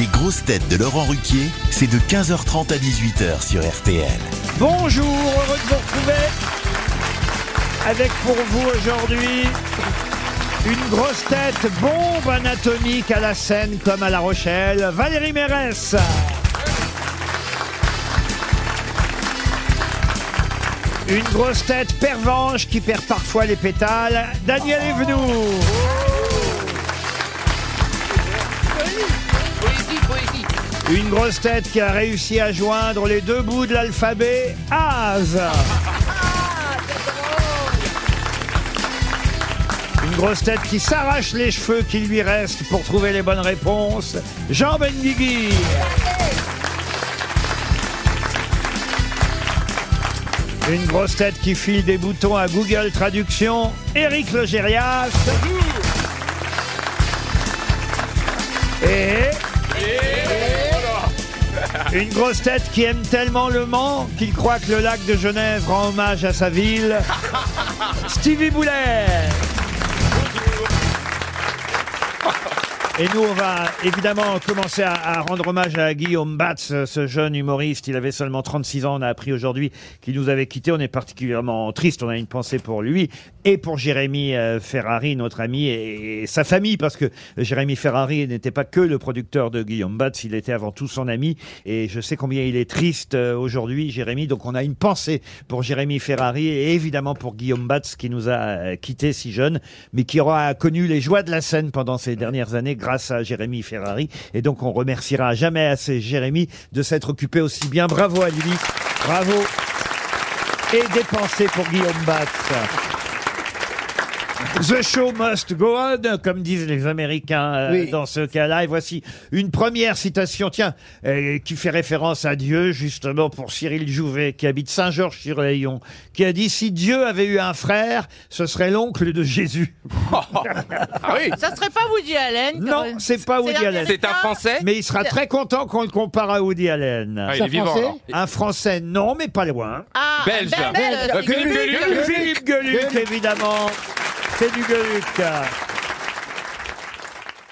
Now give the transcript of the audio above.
grosses têtes de Laurent Ruquier, c'est de 15h30 à 18h sur RTL. Bonjour, heureux de vous retrouver avec pour vous aujourd'hui une grosse tête bombe anatomique à la scène comme à La Rochelle, Valérie Mérès. Une grosse tête pervenche qui perd parfois les pétales, Daniel Evenou. Une grosse tête qui a réussi à joindre les deux bouts de l'alphabet, Az. Une grosse tête qui s'arrache les cheveux qui lui restent pour trouver les bonnes réponses, Jean Benguigui. Une grosse tête qui file des boutons à Google Traduction, Éric Logérias. Et... Une grosse tête qui aime tellement le Mans qu'il croit que le lac de Genève rend hommage à sa ville, Stevie Boulet. Et nous, on va évidemment commencer à, rendre hommage à Guillaume Batz, ce jeune humoriste. Il avait seulement 36 ans. On a appris aujourd'hui qu'il nous avait quittés. On est particulièrement triste. On a une pensée pour lui et pour Jérémy euh, Ferrari, notre ami, et, et sa famille, parce que Jérémy Ferrari n'était pas que le producteur de Guillaume Batz. Il était avant tout son ami. Et je sais combien il est triste euh, aujourd'hui, Jérémy. Donc on a une pensée pour Jérémy Ferrari et évidemment pour Guillaume Batz qui nous a euh, quittés si jeune, mais qui aura connu les joies de la scène pendant ces dernières années grâce à Jérémy Ferrari. Et donc, on remerciera jamais assez Jérémy de s'être occupé aussi bien. Bravo à lui. Bravo. Et des pensées pour Guillaume Batz. The show must go on, comme disent les Américains euh, Oui. dans ce cas-là. Et voici une première citation, tiens, euh, qui fait référence à Dieu, justement, pour Cyril Jouvet, qui habite Saint-Georges-sur-Layon, qui a dit « Si Dieu avait eu un frère, ce serait l'oncle de Jésus. Ah oui Ça serait pas Woody Allen » Non, c'est pas Woody Allen. C'est un Français Mais il sera très content qu'on le compare à Woody Allen. Ah, il est vivant. Français alors. Un Français, non, mais pas loin. Ah, Belge. Belge. Euh. Philippe Gueluc, évidemment. C'est du Gueluc.